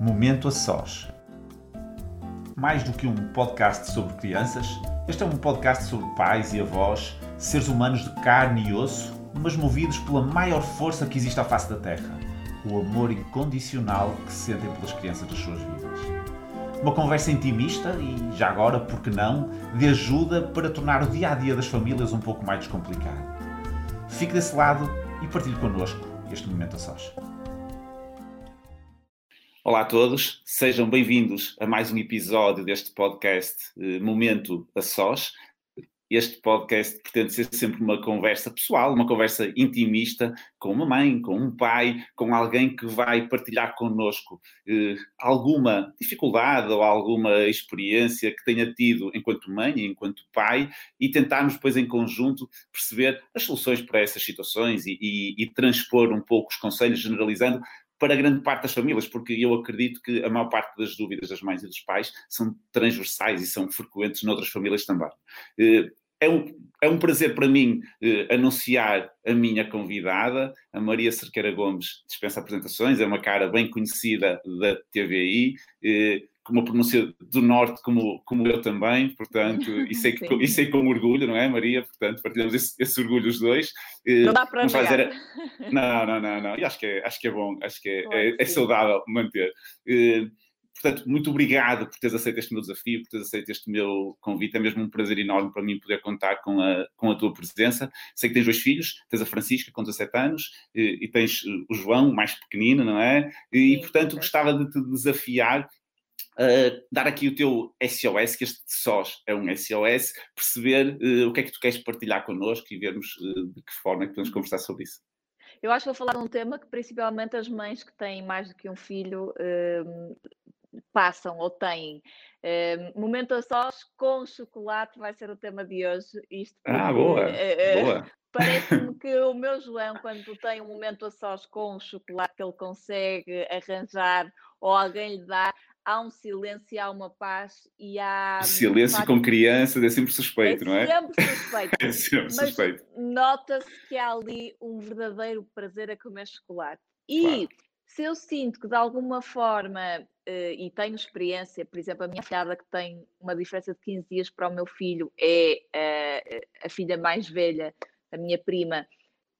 Momento a Sós. Mais do que um podcast sobre crianças, este é um podcast sobre pais e avós, seres humanos de carne e osso, mas movidos pela maior força que existe à face da Terra: o amor incondicional que sentem pelas crianças das suas vidas. Uma conversa intimista e, já agora, por que não, de ajuda para tornar o dia a dia das famílias um pouco mais descomplicado. Fique desse lado e partilhe connosco este momento a sós. Olá a todos, sejam bem-vindos a mais um episódio deste podcast eh, Momento a Sós. Este podcast pretende ser sempre uma conversa pessoal, uma conversa intimista com uma mãe, com um pai, com alguém que vai partilhar connosco eh, alguma dificuldade ou alguma experiência que tenha tido enquanto mãe enquanto pai e tentarmos depois em conjunto perceber as soluções para essas situações e, e, e transpor um pouco os conselhos, generalizando para grande parte das famílias, porque eu acredito que a maior parte das dúvidas das mães e dos pais são transversais e são frequentes noutras famílias também. Eh, é um, é um prazer para mim eh, anunciar a minha convidada, a Maria Cerqueira Gomes, dispensa apresentações, é uma cara bem conhecida da TVI, eh, com uma pronúncia do Norte como, como eu também, portanto, e sei, que, e sei com orgulho, não é, Maria? Portanto, partilhamos esse, esse orgulho os dois. Eh, não dá para fazer. Não, não, não, não, e acho que é, acho que é bom, acho que é, é, é saudável manter. Eh, portanto, muito obrigado por teres aceito este meu desafio, por teres aceito este meu convite. É mesmo um prazer enorme para mim poder contar com a, com a tua presença. Sei que tens dois filhos, tens a Francisca com 17 anos e, e tens o João, mais pequenino, não é? E, Sim, portanto, gostava de te desafiar Uh, dar aqui o teu SOS, que este SOS é um SOS, perceber uh, o que é que tu queres partilhar connosco e vermos uh, de que forma é que podemos conversar sobre isso. Eu acho que vou falar de um tema que principalmente as mães que têm mais do que um filho passam ou têm. momento a sós com chocolate vai ser o tema de hoje. Isto porque, ah, boa, boa. Parece-me que o meu João, quando tem um momento a sós com chocolate que ele consegue arranjar ou alguém lhe dá, há um silêncio, há uma paz e há. Silêncio com crianças é sempre suspeito, é não é? Sempre suspeito. é sempre suspeito. Nota-se que há ali um verdadeiro prazer a comer chocolate. E claro. se eu sinto que de alguma forma, uh, e tenho experiência, por exemplo, a minha filhada que tem uma diferença de 15 dias para o meu filho é uh, a filha mais velha, a minha prima,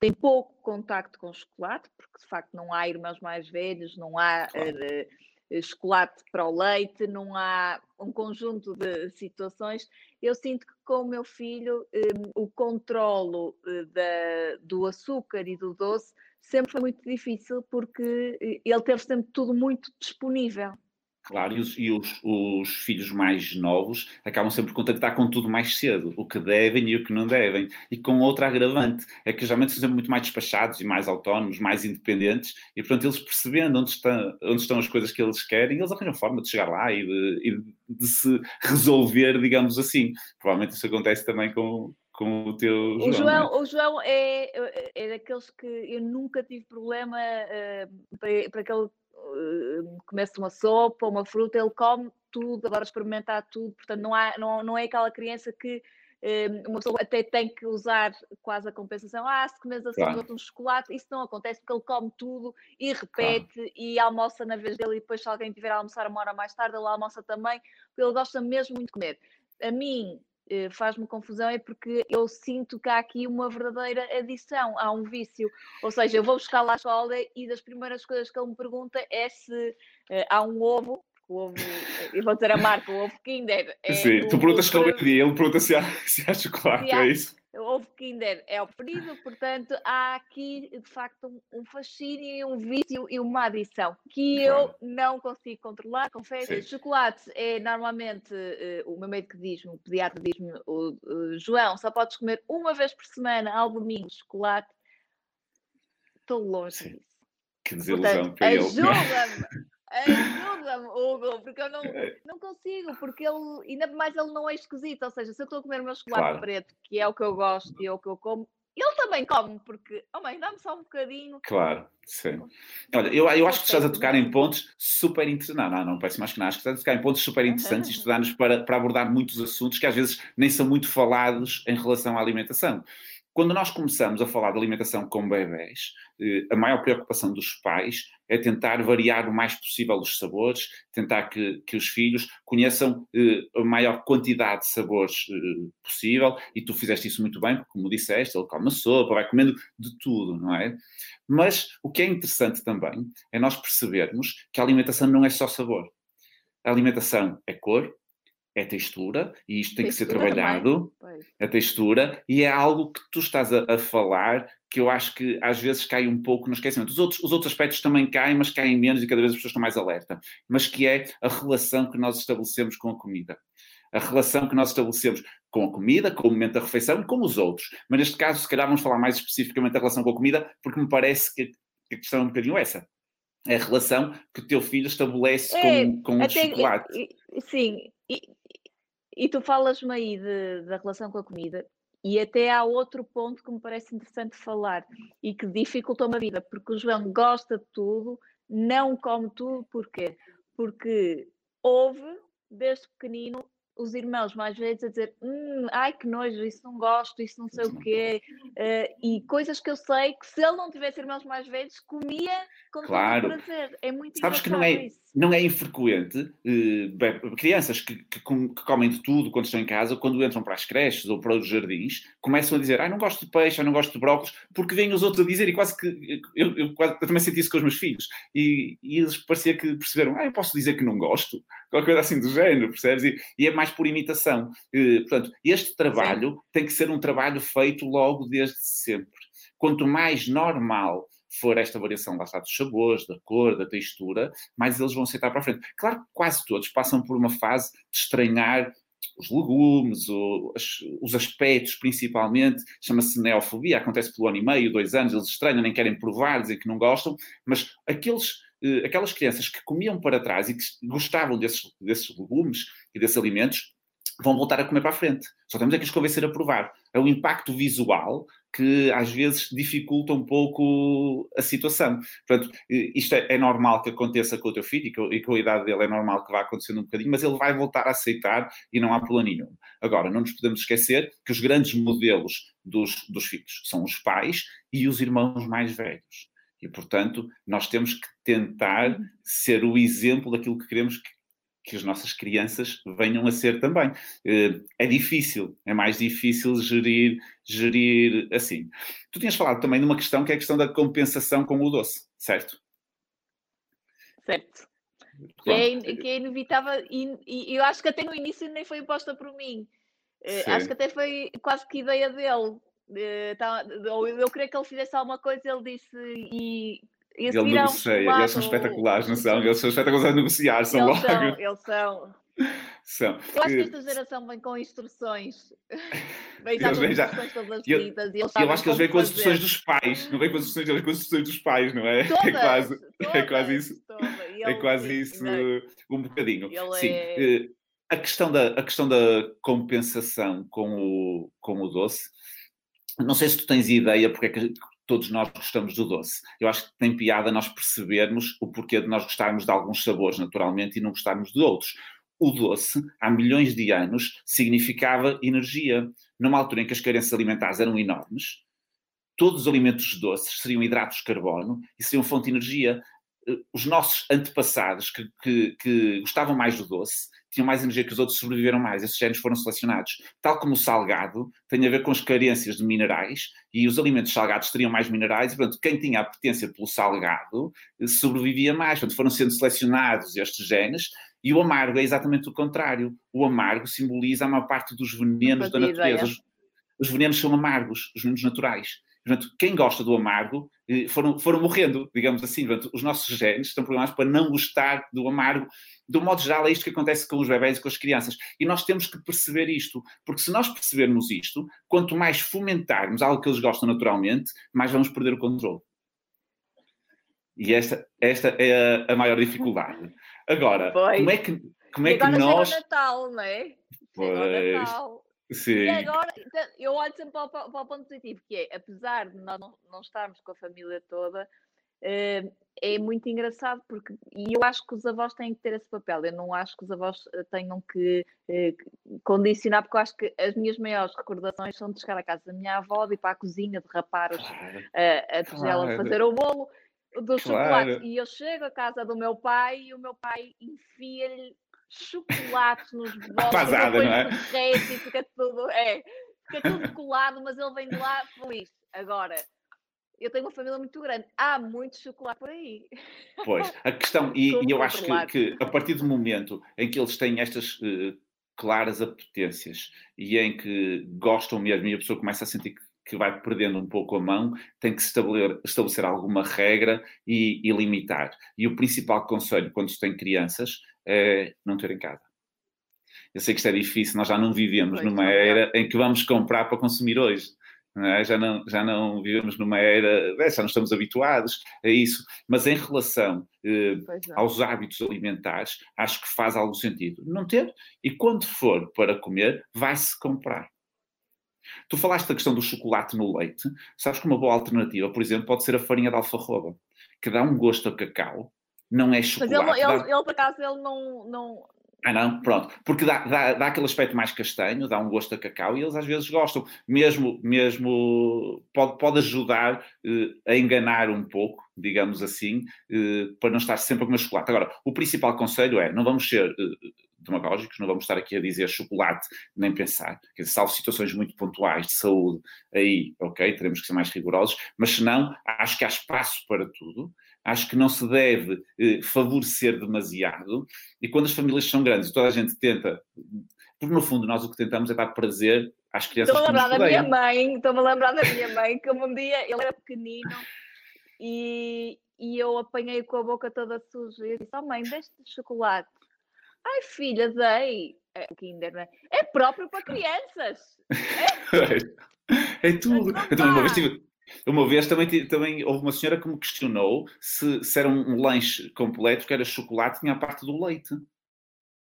tem pouco contacto com chocolate, porque de facto não há irmãos mais velhos, não há. Claro. Uh, chocolate para o leite, não há um conjunto de situações. Eu sinto que com o meu filho um, o controlo uh, da, do açúcar e do doce sempre foi muito difícil porque eh, ele teve sempre tudo muito disponível. Claro, e, os, e os, os, filhos mais novos acabam sempre por contactar com tudo mais cedo, o que devem e o que não devem. E com outra agravante, é que geralmente são sempre muito mais despachados e mais autónomos, mais independentes, e portanto eles percebendo onde estão, onde estão as coisas que eles querem, eles arranjam forma de chegar lá e de, e de se resolver, digamos assim. Provavelmente isso acontece também com, com o teu João. O João, é? o João é, é daqueles que eu nunca tive problema uh, para, para que ele comece uma sopa, uma fruta, ele come tudo, adora experimentar tudo, portanto não, há, não, não é aquela criança que uh, uma pessoa até tem que usar quase a compensação, ah, se comes assim claro. um chocolate, isso não acontece porque ele come tudo e repete claro. e almoça na vez dele e depois se alguém tiver a almoçar uma hora mais tarde, ele almoça também, porque ele gosta mesmo muito de comer. A mim, faz-me confusão é porque eu sinto que há aqui uma verdadeira adição, há um vício. Ou seja, eu vou buscar lá a escola e das primeiras coisas que ele me pergunta é se uh, há um ovo, o ovo, eh, eu vou dizer a marca, o ovo Kinder. É Sim, tu perguntas qual é o dia, ele pergunta se há, se há chocolate, se há, é isso? Ovo Kinder é o preferido, portanto há aqui de facto um, um fascínio, um vício e uma adição que eu não consigo controlar, confesso. Sim. Chocolate é normalmente, uh, o meu médico diz-me, o pediatra diz-me, o, uh, João, só podes comer uma vez por semana ao domingo chocolate. Estou longe Sim. disso. Que desilusão para ele. Ajuda-me! Ajuda-me, Hugo, porque eu não, é. não consigo, porque ele, ainda mais ele não é esquisito, ou seja, se eu estou a comer o meu chocolate claro. preto, que é o que eu gosto e é o que eu como, ele também come, porque, oh mãe, dá-me só um bocadinho. Claro, sim. Olha, eu, eu acho que estás a tocar em pontos super interessantes. Não, não, não parece mais que nada. Acho que estás a tocar em pontos super interessantes e estudar-nos para, para abordar muitos assuntos que às vezes nem são muito falados em relação à alimentação. Quando nós começamos a falar de alimentação com bebés, eh, a maior preocupação dos pais é tentar variar o mais possível os sabores, tentar que, que os filhos conheçam eh, a maior quantidade de sabores eh, possível, e tu fizeste isso muito bem, porque, como disseste, ele come sopa, vai comendo de tudo, não é? Mas o que é interessante também é nós percebermos que a alimentação não é só sabor. A alimentação é cor, é textura, e isto tem textura que ser trabalhado, a textura, e é algo que tu estás a, a, falar que eu acho que às vezes cai um pouco no esquecimento. Os outros, os outros aspectos também caem, mas caem menos e cada vez as pessoas estão mais alerta. Mas que é a relação que nós estabelecemos com a comida. A relação que nós estabelecemos com a comida, com o momento da refeição e com os outros. Mas neste caso, se calhar vamos falar mais especificamente da relação com a comida, porque me parece que a questão é um bocadinho essa. É a relação que o teu filho estabelece é, com, com o chocolate. Sim, e, tu falas-me aí de, da relação com a comida, e até há outro ponto que me parece interessante falar e que dificultou-me a vida, porque o João gosta de tudo, não come tudo, porquê? Porque houve, desde pequenino, os irmãos mais velhos a dizer hum, ai que nojo, isso não gosto, isso não sei o quê, uh, e coisas que eu sei que se ele não tivesse irmãos mais velhos, comia com claro. todo prazer. É muito Sabes que não é, isso. não é infrequente uh, crianças que, que, que, comem de tudo quando estão em casa, quando entram para as creches ou para os jardins, começam a dizer ai não gosto de peixe, ai não gosto de brócolis, porque vêm os outros a dizer, e quase que eu, eu, quase, eu também senti isso com os meus filhos, e, e eles parecia que perceberam, ah, eu posso dizer que não gosto, qualquer coisa assim do género, percebes? E, e é mais por imitação. Uh, portanto, este trabalho Sim. tem que ser um trabalho feito logo desde sempre. Quanto mais normal for esta variação lá está, dos sabores, da cor, da textura, mais eles vão aceitar para a frente. Claro que quase todos passam por uma fase de estranhar os legumes, os aspectos principalmente, chama-se neofobia, acontece pelo ano e meio, dois anos, eles estranham, nem querem provar, dizem que não gostam, mas aqueles eh, aquelas crianças que comiam para trás e que gostavam desses, desses legumes e desses alimentos vão voltar a comer para a frente. Só temos é que os convencer a provar. É o impacto visual que às vezes dificulta um pouco a situação. Portanto, isto é, é normal que aconteça com o teu filho e, com, e com a idade dele é normal que vá acontecendo um bocadinho, mas ele vai voltar a aceitar e não há problema nenhum. Agora, não nos podemos esquecer que os grandes modelos dos, dos filhos são os pais e os irmãos mais velhos. E, portanto, nós temos que tentar uhum. ser o exemplo daquilo que queremos que, que as nossas crianças venham a ser também. Eh, é difícil, é mais difícil gerir, gerir assim. Tu tinhas falado também de uma questão que é a questão da compensação com o doce, certo? Certo. Que é, que é, inevitável, e, e, eu acho que até no início nem foi imposta por mim. Eh, Sim. Acho que até foi quase que ideia dele. Uh, tá, ou eu, eu queria que ele fizesse alguma coisa, ele disse e. e ele negocia, eles são espetaculares, não são? Eles são espetaculares a negociar, são eles logo. São, eles são. São. Eu acho que esta geração vem com instruções. Vem já com instruções todas as vidas. Eu, eu acho que eles vêm com as instruções dos pais. Não vem com as instruções, eles vêm com as instruções dos pais, não é? é todas, é quase, todas, é quase isso. Ele, é quase isso um bocadinho. Sim. É... Eh, a questão, da, a questão da compensação com o, com o doce não sei se tu tens ideia porque é que todos nós gostamos do doce. Eu acho que tem piada nós percebermos o porquê de nós gostarmos de alguns sabores naturalmente e não gostarmos de outros. O doce, há milhões de anos, significava energia. Numa altura em que as carências alimentares eram enormes, todos os alimentos doces seriam hidratos de carbono e seriam fonte de energia. Eh, os nossos antepassados que, que, que gostavam mais do doce tinham mais energia que os outros, sobreviveram mais. Esses genes foram selecionados. Tal como o salgado tem a ver com as carências de minerais e os alimentos salgados teriam mais minerais e, portanto, quem tinha a potência pelo salgado eh, sobrevivia mais. Portanto, foram sendo selecionados estes genes e o amargo é exatamente o contrário. O amargo simboliza a maior parte dos venenos da natureza. Os, os venenos são amargos, os venenos naturais. Portanto, quem gosta do amargo eh, foram, foram morrendo, digamos assim. Portanto, os nossos genes estão programados para não gostar do amargo do modo geral, é isto que acontece com os bebés e com as crianças. E nós temos que perceber isto, porque se nós percebermos isto, quanto mais fomentarmos algo que eles gostam naturalmente, mais vamos perder o controle. E esta, esta é a, a maior dificuldade. Agora, como é que, como é que nós. Chega o Natal, não é? Pois. Natal. Sim. E agora, então, eu olho sempre para o, para o, ponto positivo, que é, apesar de nós não, não estarmos com a família toda, uh, é muito engraçado porque e eu acho que os avós têm que ter esse papel. Eu não acho que os avós eh, tenham que eh, condicionar, porque eu acho que as minhas maiores recordações são de chegar à casa da minha avó, de ir para a cozinha, de rapar os, claro, a, a tigela, claro. de fazer o bolo do claro. chocolate. E eu chego à casa do meu pai e o meu pai enfia-lhe chocolate nos bolos, não é? e fica tudo, é, fica tudo colado, mas ele vem de lá feliz. Agora, eu tenho uma família muito grande, há muito chocolate por aí. Pois, a questão, e, e eu acho que, que, a partir do momento em que eles têm estas uh, claras apetências e em que gostam mesmo e a pessoa começa a sentir que, que vai perdendo um pouco a mão, tem que estabelecer, estabelecer alguma regra e, e limitar. E o principal conselho quando se tem crianças é não ter em casa. Eu sei que isto é difícil, nós já não vivemos pois, numa era em que vamos comprar para consumir hoje. Não é? já, não, já não vivemos numa era, é, já não estamos habituados a isso, mas em relação eh, é. aos hábitos alimentares, acho que faz algum sentido não ter, e quando for para comer, vai-se comprar. Tu falaste da questão do chocolate no leite, sabes que uma boa alternativa, por exemplo, pode ser a farinha de alfarroba, que dá um gosto a cacau, não é chocolate. Mas ele, dá... ele, ele por acaso, ele não, não, ah, não? Pronto. Porque dá, dá, dá aquele aspecto mais castanho, dá um gosto a cacau e eles às vezes gostam. Mesmo, mesmo pode, pode ajudar eh, a enganar um pouco, digamos assim, eh, para não estar sempre a comer chocolate. Agora, o principal conselho é: não vamos ser eh, demagógicos, não vamos estar aqui a dizer chocolate nem pensar. Quer dizer, salvo situações muito pontuais de saúde, aí, ok, teremos que ser mais rigorosos, mas se não, acho que há espaço para tudo acho que não se deve eh, favorecer demasiado. E quando as famílias são grandes, toda a gente tenta, porque no fundo nós o que tentamos é dar prazer às crianças. Estou a lembrar da minha mãe, estou-me a lembrar da minha mãe, que um dia ele era pequenino e, e eu apanhei com a boca toda suja e disse: Oh mãe, deste chocolate. Ai filha, dei. É, Kinder, é? é próprio para crianças. É, é tudo. Eu também uma vez tive, uma vez também, também houve uma senhora que me questionou se, se era um, um lanche completo, que era chocolate, tinha a parte do leite.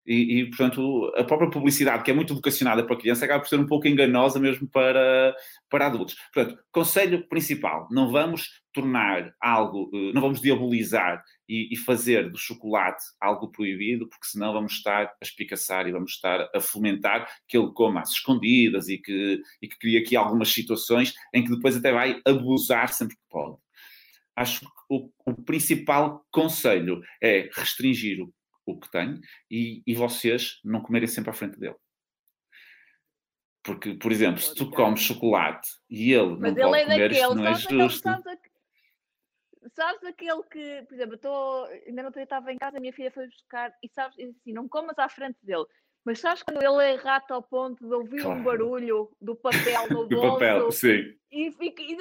E, e, portanto, a própria publicidade, que é muito vocacionada para criança, acaba por ser um pouco enganosa mesmo para, para adultos. Portanto, conselho principal: não vamos tornar algo, eh, não vamos diabolizar e, e, fazer do chocolate algo proibido, porque senão vamos estar a espicaçar e vamos estar a fomentar que ele coma às escondidas e que, e que cria aqui algumas situações em que depois até vai abusar sempre que pode. Acho que o, o principal conselho é restringir o o que tem e, e vocês não comerem sempre à frente dele. Porque, por exemplo, se tu comes chocolate e ele Mas não ele pode é comer, daquele, não é justo. Sabes, sabes aquele que, por exemplo, eu tô, ainda não estava em casa, a minha filha foi buscar e sabes, assim, não comas à frente dele. Mas sabes quando ele é rato ao ponto de ouvir claro. um barulho do papel no bolso? do papel, sim. E fica, e,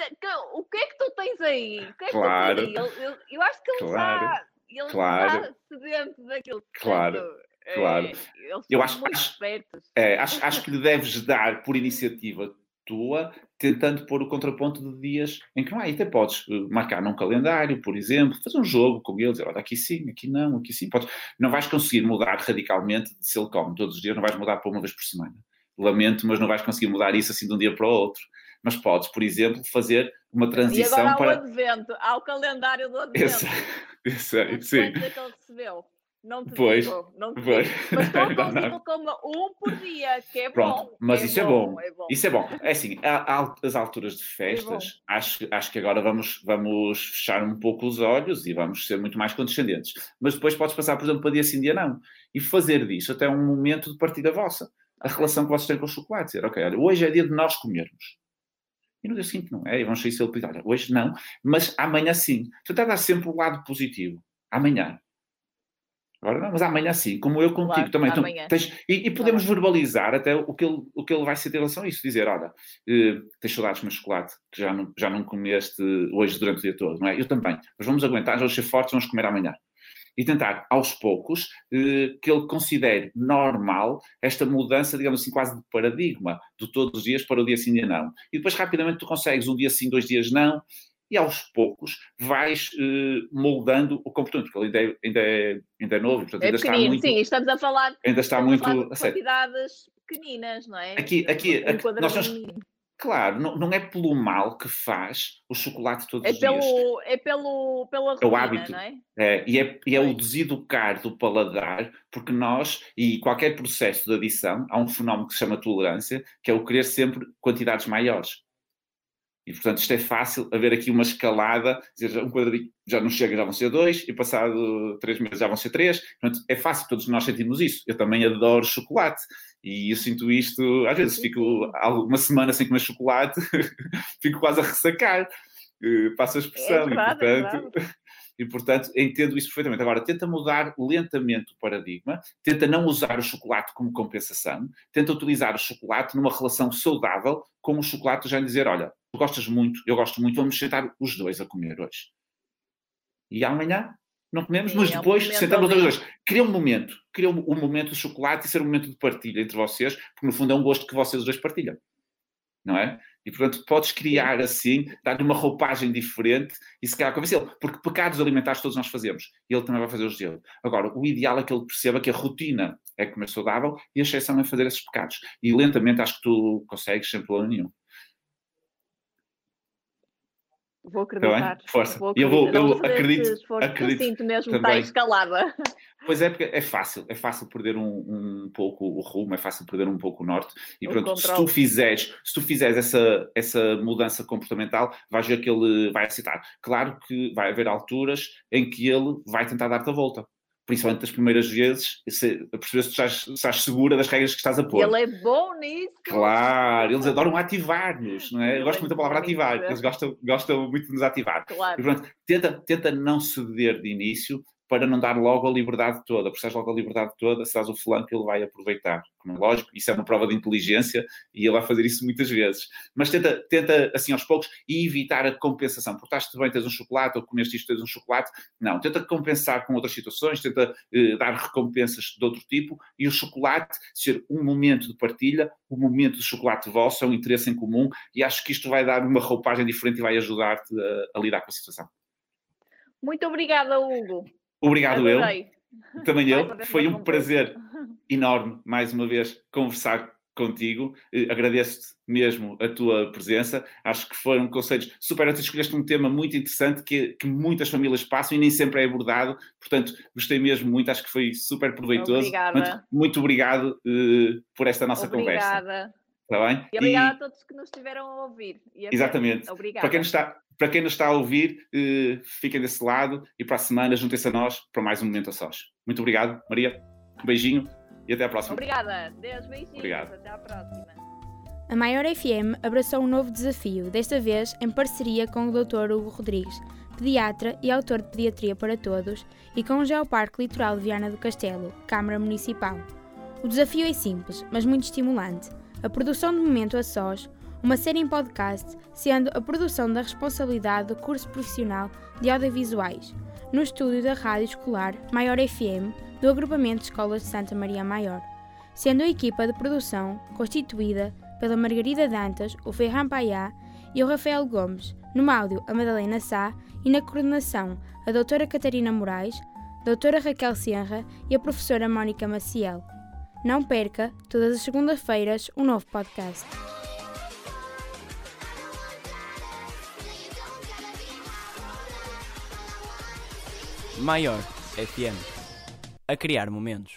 o que é que tu tens aí? O que é que claro. tu tens aí? Eu, acho que ele claro. está e ele claro. está sedento daquilo. Claro. claro. É, eu acho, acho, é, acho, acho que lhe deves dar por iniciativa tua, tentando pôr o contraponto de dias em que não há. E até podes eh, marcar num calendário, por exemplo, fazer um jogo com ele, dizer, olha, aqui sim, aqui não, aqui sim. Podes. Não vais conseguir mudar radicalmente de se ele come todos os dias, não vais mudar para uma vez por semana. Lamento, mas não vais conseguir mudar isso assim de um dia para o outro. Mas podes, por exemplo, fazer uma transição e agora há para... o advento, há o calendário do advento. Esse, esse, sim. é que ele recebeu? Não te pois, digo, não te pois. digo. Mas consigo coma um por dia, que é Pronto, bom. Mas é isso bom, é, bom. é bom. Isso é bom. É assim, às alturas de é festas, é acho, acho que agora vamos, vamos fechar um pouco os olhos e vamos ser muito mais condescendentes. Mas depois podes passar, por exemplo, para dia sim, dia não. E fazer disso até um momento de partida vossa. A relação que vocês têm com o chocolate. Dizer, ok, olha, hoje é dia de nós comermos. E no dia seguinte não é. E vamos sair se ele pedir, olha, hoje não, mas amanhã sim. É dar sempre o lado positivo. Amanhã. Agora não, mas amanhã sim, como eu contigo claro, também. Então, tens, e, e, podemos claro. verbalizar até o que, ele, o que ele vai ser em relação a isso. Dizer, olha, eh, tens saudades meu chocolate, que já não, já não comeste hoje durante o dia todo, não é? Eu também. Mas vamos aguentar, vamos ser fortes, vamos comer amanhã e tentar, aos poucos, eh, que ele considere normal esta mudança, digamos assim, quase de paradigma, de todos os dias para o dia sim, dia não. E depois, rapidamente, tu consegues um dia sim, dois dias não, e aos poucos vais eh, moldando o comportamento, porque ele ainda é, ainda é, ainda é novo, portanto, é ainda pequenino, está muito... Sim, estamos a falar, ainda está muito, a falar de quantidades pequeninas, não é? Aqui, aqui, aqui nós temos, Claro, não, não, é pelo mal que faz o chocolate todos é os pelo, dias. É pelo, pela rotina, é o hábito. não é? é e é, e é o deseducar do paladar, porque nós, e qualquer processo de adição, há um fenómeno que se chama tolerância, que é o querer sempre quantidades maiores. E, portanto, isto é fácil haver aqui uma escalada, dizer, um quadradinho já não chega, já vão ser dois, e passado três meses já vão ser três. Portanto, é fácil, todos nós sentimos isso. Eu também adoro chocolate. E eu sinto isto, às vezes fico uma semana sem comer chocolate, fico quase a ressacar. Uh, passa a expressão. É verdade, e, portanto, é e, portanto, entendo isso perfeitamente. Agora, tenta mudar lentamente o paradigma, tenta não usar o chocolate como compensação, tenta utilizar o chocolate numa relação saudável com o chocolate, já dizer: olha, tu gostas muito, eu gosto muito, vamos sentar os dois a comer hoje. E amanhã não comemos, Sim, mas é depois um sentamos os dois. Cria um momento, cria um, um, momento de chocolate e ser um momento de partilha entre vocês, porque no fundo é um gosto que vocês os dois partilham. Não é? E portanto podes criar assim, dar-lhe uma roupagem diferente e se calhar convencê-lo. Porque pecados alimentares todos nós fazemos. E ele também vai fazer os dele. Agora, o ideal é que ele perceba que a rotina é comer saudável e a exceção é fazer esses pecados. E lentamente acho que tu consegues sem problema nenhum. Vou tá acreditar. Força. Vou eu, vou, eu acredito. acredito eu sinto mesmo que está escalada. Pois é, porque é fácil. É fácil perder um, um pouco o rumo, é fácil perder um pouco o norte. E o pronto, se tu fizeres, se tu fizeres essa, essa mudança comportamental, vais ver que ele vai aceitar. Claro que vai haver alturas em que ele vai tentar dar-te a volta principalmente das primeiras vezes, perceber se estás, estás, segura das regras que estás a pôr. Ele é bom nisso. Claro, eles adoram ativar-nos, não é? Eu gosto muito da palavra ativar, eles gostam, gostam muito de nos ativar. Claro. E, pronto, tenta, tenta não ceder de início, para não dar logo a liberdade toda. Porque se logo a liberdade toda, se dás o flanco, ele vai aproveitar. Como é lógico, isso é uma prova de inteligência e ele vai fazer isso muitas vezes. Mas tenta, tenta assim, aos poucos, evitar a compensação. Estás bem, tens um chocolate, ou comeste isto, tens um chocolate. Não, tenta compensar com outras situações, tenta eh, dar recompensas de outro tipo e o chocolate ser um momento de partilha, um momento de chocolate vosso, é um interesse em comum e acho que isto vai dar uma roupagem diferente e vai ajudar-te a, a lidar com a situação. Muito obrigada, Hugo. Obrigado Adorei. eu. Também eu. Foi um prazer enorme, mais uma vez, conversar contigo. Eh, agradeço-te mesmo a tua presença. Acho que foram conselhos super úteis. Escolheste um tema muito interessante que, que, muitas famílias passam e nem sempre é abordado. Portanto, gostei mesmo muito. Acho que foi super proveitoso. Obrigada. Muito, muito obrigado uh, por esta nossa Obrigada. conversa. Obrigada. Está bem? E obrigada e... a todos que nos estiveram a ouvir. Exatamente. Obrigada. Para quem está, para quem nos está a ouvir, uh, fiquem desse lado e para a semana juntem-se a nós para mais um Momento a Sós. Muito obrigado, Maria. Um beijinho e até à próxima. Obrigada. Deus, beijinhos. Obrigado. Até à próxima. A Maior FM abraçou um novo desafio, desta vez em parceria com o Dr. Hugo Rodrigues, pediatra e autor de Pediatria para Todos, e com o Geoparque Litoral de Viana do Castelo, Câmara Municipal. O desafio é simples, mas muito estimulante a produção de Momento a Sós, uma série em podcast, sendo a produção da responsabilidade do curso profissional de audiovisuais, no estúdio da Rádio Escolar Maior FM do agrupamento de escolas de Santa Maria Maior, sendo a equipa de produção constituída pela Margarida Dantas, o Ferran Paiá e o Rafael Gomes, no áudio a Madalena Sá e na coordenação a doutora Catarina Moraes, doutora Raquel Senra e a professora Mónica Maciel. Não perca, todas as segundas-feiras, um novo podcast. Maior FM a criar momentos.